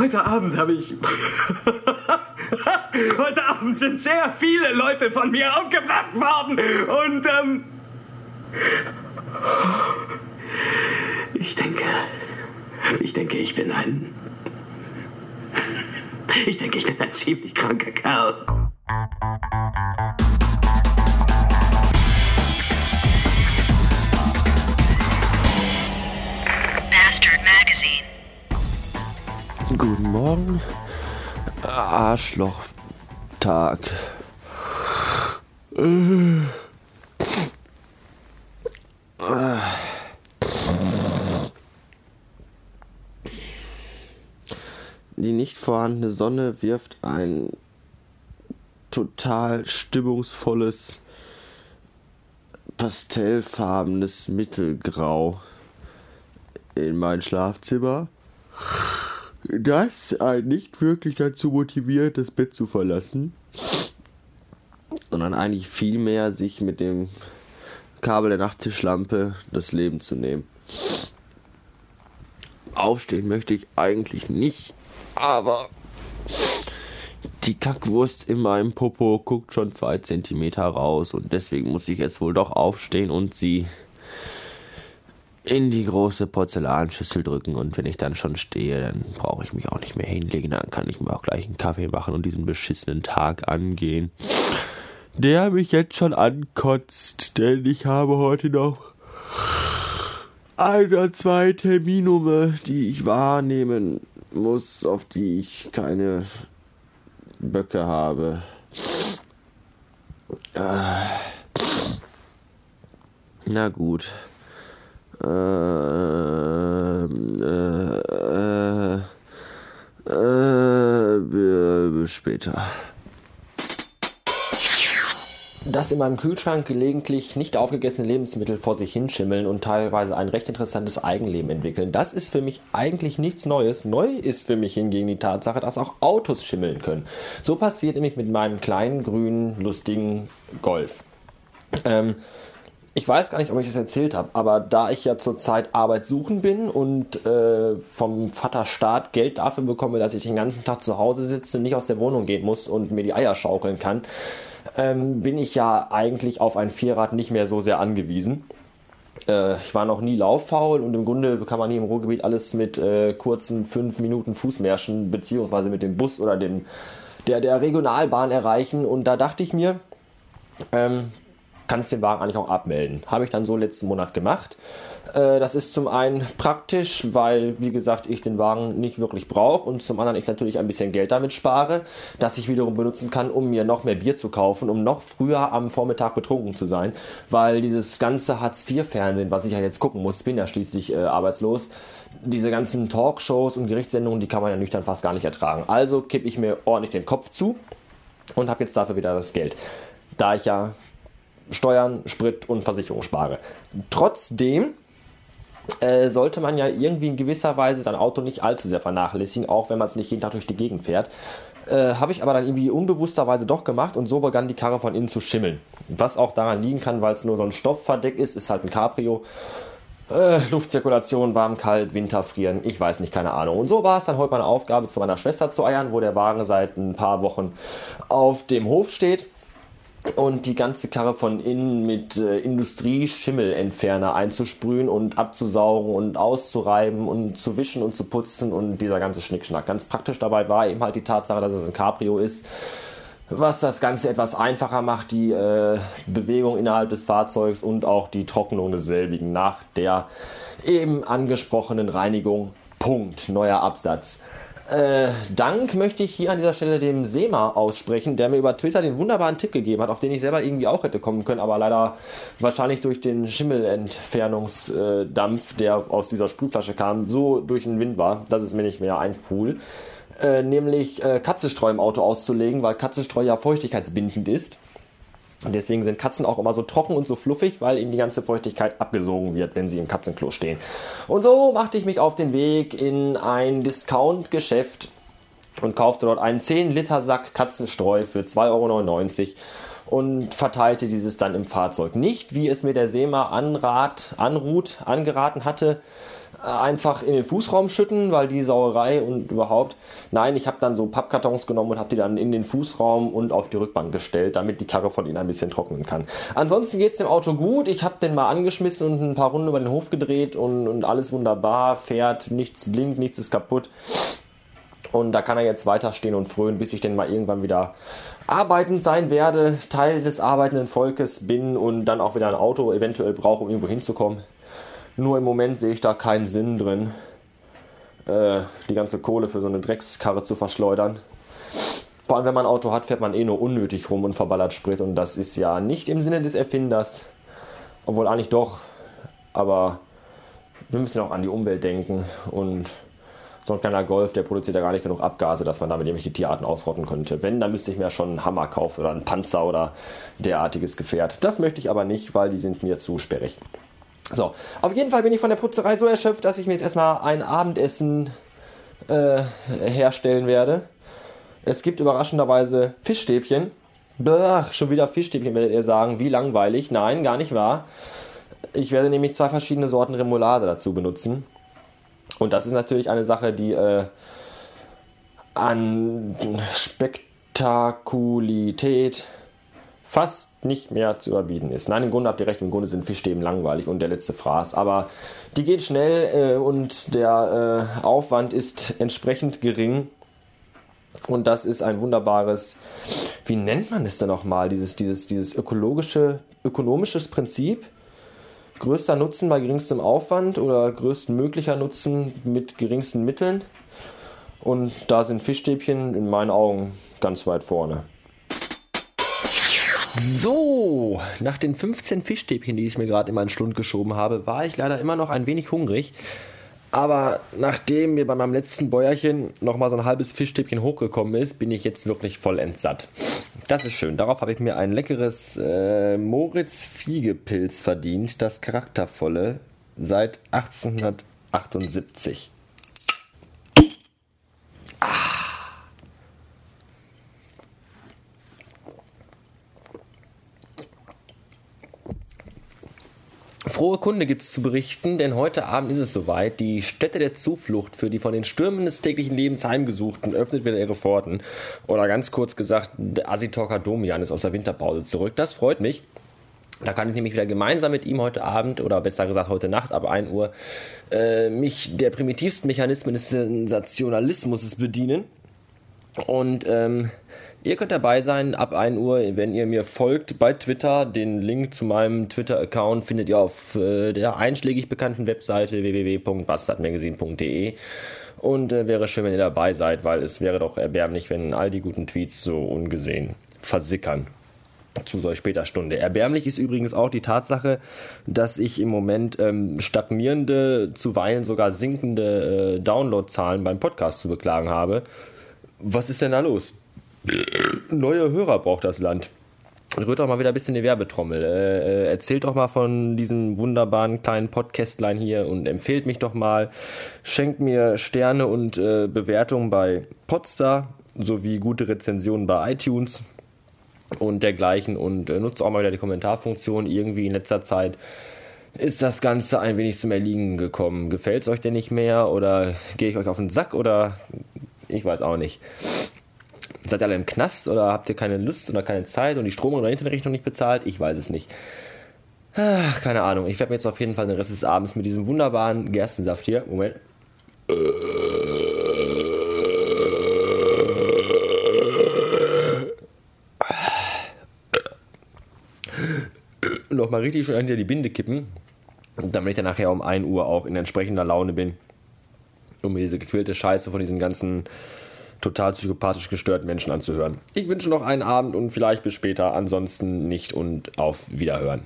heute Abend habe ich. heute Abend sind sehr viele Leute von mir aufgebracht worden. Und, ähm. Ich denke. Ich denke, ich bin ein. Ich denke, ich bin ein ziemlich kranker Kerl. Guten Morgen, Arschlochtag. Die nicht vorhandene Sonne wirft ein total stimmungsvolles, pastellfarbenes Mittelgrau in mein Schlafzimmer das einen nicht wirklich dazu motiviert, das Bett zu verlassen, sondern eigentlich vielmehr sich mit dem Kabel der Nachttischlampe das Leben zu nehmen. Aufstehen möchte ich eigentlich nicht, aber die Kackwurst in meinem Popo guckt schon zwei Zentimeter raus und deswegen muss ich jetzt wohl doch aufstehen und sie in die große Porzellanschüssel drücken und wenn ich dann schon stehe, dann brauche ich mich auch nicht mehr hinlegen, dann kann ich mir auch gleich einen Kaffee machen und diesen beschissenen Tag angehen, der mich jetzt schon ankotzt, denn ich habe heute noch ein oder zwei Terminume, die ich wahrnehmen muss, auf die ich keine Böcke habe. Äh, na gut. Ähm, äh, äh, äh, bis später. dass in meinem Kühlschrank gelegentlich nicht aufgegessene Lebensmittel vor sich hinschimmeln und teilweise ein recht interessantes Eigenleben entwickeln. Das ist für mich eigentlich nichts Neues. Neu ist für mich hingegen die Tatsache, dass auch Autos schimmeln können. So passiert nämlich mit meinem kleinen, grünen, lustigen Golf. Ähm, ich weiß gar nicht, ob ich das erzählt habe, aber da ich ja zurzeit Arbeit suchen bin und äh, vom Vater Staat Geld dafür bekomme, dass ich den ganzen Tag zu Hause sitze, nicht aus der Wohnung gehen muss und mir die Eier schaukeln kann, ähm, bin ich ja eigentlich auf ein Vierrad nicht mehr so sehr angewiesen. Äh, ich war noch nie lauffaul und im Grunde kann man hier im Ruhrgebiet alles mit äh, kurzen 5 Minuten Fußmärschen beziehungsweise mit dem Bus oder dem, der, der Regionalbahn erreichen. Und da dachte ich mir, ähm, kannst den Wagen eigentlich auch abmelden. Habe ich dann so letzten Monat gemacht. Äh, das ist zum einen praktisch, weil, wie gesagt, ich den Wagen nicht wirklich brauche und zum anderen ich natürlich ein bisschen Geld damit spare, das ich wiederum benutzen kann, um mir noch mehr Bier zu kaufen, um noch früher am Vormittag betrunken zu sein, weil dieses ganze Hartz-IV-Fernsehen, was ich ja jetzt gucken muss, bin ja schließlich äh, arbeitslos, diese ganzen Talkshows und Gerichtssendungen, die kann man ja nüchtern fast gar nicht ertragen. Also kippe ich mir ordentlich den Kopf zu und habe jetzt dafür wieder das Geld. Da ich ja Steuern, Sprit und Versicherung spare. Trotzdem äh, sollte man ja irgendwie in gewisser Weise sein Auto nicht allzu sehr vernachlässigen, auch wenn man es nicht jeden Tag durch die Gegend fährt. Äh, Habe ich aber dann irgendwie unbewussterweise doch gemacht und so begann die Karre von innen zu schimmeln. Was auch daran liegen kann, weil es nur so ein Stoffverdeck ist, ist halt ein Cabrio. Äh, Luftzirkulation, warm, kalt, Winter, frieren, ich weiß nicht, keine Ahnung. Und so war es dann heute meine Aufgabe, zu meiner Schwester zu eiern, wo der Wagen seit ein paar Wochen auf dem Hof steht und die ganze Karre von innen mit äh, Industrieschimmelentferner einzusprühen und abzusaugen und auszureiben und zu wischen und zu putzen und dieser ganze Schnickschnack. Ganz praktisch dabei war eben halt die Tatsache, dass es ein Cabrio ist, was das Ganze etwas einfacher macht, die äh, Bewegung innerhalb des Fahrzeugs und auch die Trocknung desselbigen nach der eben angesprochenen Reinigung. Punkt. Neuer Absatz. Äh, Dank möchte ich hier an dieser Stelle dem Sema aussprechen, der mir über Twitter den wunderbaren Tipp gegeben hat, auf den ich selber irgendwie auch hätte kommen können, aber leider wahrscheinlich durch den Schimmelentfernungsdampf, der aus dieser Sprühflasche kam, so durch den Wind war, dass es mir nicht mehr einfuhl. Äh, nämlich äh, Katzenstreu im Auto auszulegen, weil Katzenstreu ja feuchtigkeitsbindend ist. Und deswegen sind Katzen auch immer so trocken und so fluffig, weil ihnen die ganze Feuchtigkeit abgesogen wird, wenn sie im Katzenklo stehen. Und so machte ich mich auf den Weg in ein Discount-Geschäft und kaufte dort einen 10-Liter-Sack Katzenstreu für 2,99 Euro und verteilte dieses dann im Fahrzeug. Nicht, wie es mir der Seema anrat, anruht, angeraten hatte, einfach in den Fußraum schütten, weil die Sauerei und überhaupt. Nein, ich habe dann so Pappkartons genommen und habe die dann in den Fußraum und auf die Rückbank gestellt, damit die Karre von ihnen ein bisschen trocknen kann. Ansonsten geht es dem Auto gut. Ich habe den mal angeschmissen und ein paar Runden über den Hof gedreht und, und alles wunderbar, fährt, nichts blinkt, nichts ist kaputt. Und da kann er jetzt weiterstehen und frönen, bis ich denn mal irgendwann wieder arbeitend sein werde, Teil des arbeitenden Volkes bin und dann auch wieder ein Auto eventuell brauche, um irgendwo hinzukommen. Nur im Moment sehe ich da keinen Sinn drin, äh, die ganze Kohle für so eine Dreckskarre zu verschleudern. Vor allem, wenn man ein Auto hat, fährt man eh nur unnötig rum und verballert Sprit und das ist ja nicht im Sinne des Erfinders. Obwohl eigentlich doch, aber wir müssen auch an die Umwelt denken und so ein kleiner Golf, der produziert ja gar nicht genug Abgase, dass man damit irgendwelche Tierarten ausrotten könnte. Wenn, dann müsste ich mir schon einen Hammer kaufen oder einen Panzer oder derartiges Gefährt. Das möchte ich aber nicht, weil die sind mir zu sperrig. So, auf jeden Fall bin ich von der Putzerei so erschöpft, dass ich mir jetzt erstmal ein Abendessen äh, herstellen werde. Es gibt überraschenderweise Fischstäbchen. Bach, schon wieder Fischstäbchen, werdet ihr sagen. Wie langweilig. Nein, gar nicht wahr. Ich werde nämlich zwei verschiedene Sorten Remoulade dazu benutzen. Und das ist natürlich eine Sache, die äh, an Spektakulität fast nicht mehr zu überbieten ist. Nein, im Grunde habt ihr recht, im Grunde sind Fischstäben langweilig und der letzte Fraß. Aber die geht schnell äh, und der äh, Aufwand ist entsprechend gering. Und das ist ein wunderbares, wie nennt man es denn nochmal, dieses, dieses, dieses ökologische, ökonomisches Prinzip? Größter Nutzen bei geringstem Aufwand oder größtmöglicher Nutzen mit geringsten Mitteln. Und da sind Fischstäbchen in meinen Augen ganz weit vorne. So, nach den 15 Fischstäbchen, die ich mir gerade in meinen Schlund geschoben habe, war ich leider immer noch ein wenig hungrig. Aber nachdem mir bei meinem letzten Bäuerchen nochmal so ein halbes Fischstäbchen hochgekommen ist, bin ich jetzt wirklich voll entsatt. Das ist schön. Darauf habe ich mir ein leckeres äh, Moritz Fiegepilz verdient, das charaktervolle, seit 1878. Frohe Kunde gibt es zu berichten, denn heute Abend ist es soweit. Die Stätte der Zuflucht für die von den Stürmen des täglichen Lebens heimgesuchten öffnet wieder ihre Pforten. Oder ganz kurz gesagt, der Asitorka Domian ist aus der Winterpause zurück. Das freut mich. Da kann ich nämlich wieder gemeinsam mit ihm heute Abend oder besser gesagt heute Nacht ab 1 Uhr äh, mich der primitivsten Mechanismen des Sensationalismus bedienen. Und ähm, Ihr könnt dabei sein ab 1 Uhr, wenn ihr mir folgt bei Twitter. Den Link zu meinem Twitter-Account findet ihr auf äh, der einschlägig bekannten Webseite www.bastardmagazine.de. Und äh, wäre schön, wenn ihr dabei seid, weil es wäre doch erbärmlich, wenn all die guten Tweets so ungesehen versickern zu solch später Stunde. Erbärmlich ist übrigens auch die Tatsache, dass ich im Moment ähm, stagnierende, zuweilen sogar sinkende äh, Downloadzahlen beim Podcast zu beklagen habe. Was ist denn da los? Neue Hörer braucht das Land. Rührt doch mal wieder ein bisschen die Werbetrommel. Äh, äh, erzählt doch mal von diesem wunderbaren kleinen Podcastlein hier und empfehlt mich doch mal. Schenkt mir Sterne und äh, Bewertungen bei Podstar sowie gute Rezensionen bei iTunes und dergleichen und äh, nutzt auch mal wieder die Kommentarfunktion. Irgendwie in letzter Zeit ist das Ganze ein wenig zum Erliegen gekommen. Gefällt es euch denn nicht mehr oder gehe ich euch auf den Sack oder ich weiß auch nicht. Seid ihr alle im Knast oder habt ihr keine Lust oder keine Zeit und die Strom- oder Internetrechnung nicht bezahlt? Ich weiß es nicht. Ach, keine Ahnung. Ich werde mir jetzt auf jeden Fall den Rest des Abends mit diesem wunderbaren Gerstensaft hier. Moment. Nochmal richtig schön hinter die Binde kippen, damit ich dann nachher um 1 Uhr auch in entsprechender Laune bin, um mir diese gequälte Scheiße von diesen ganzen total psychopathisch gestörten Menschen anzuhören. Ich wünsche noch einen Abend und vielleicht bis später, ansonsten nicht und auf Wiederhören.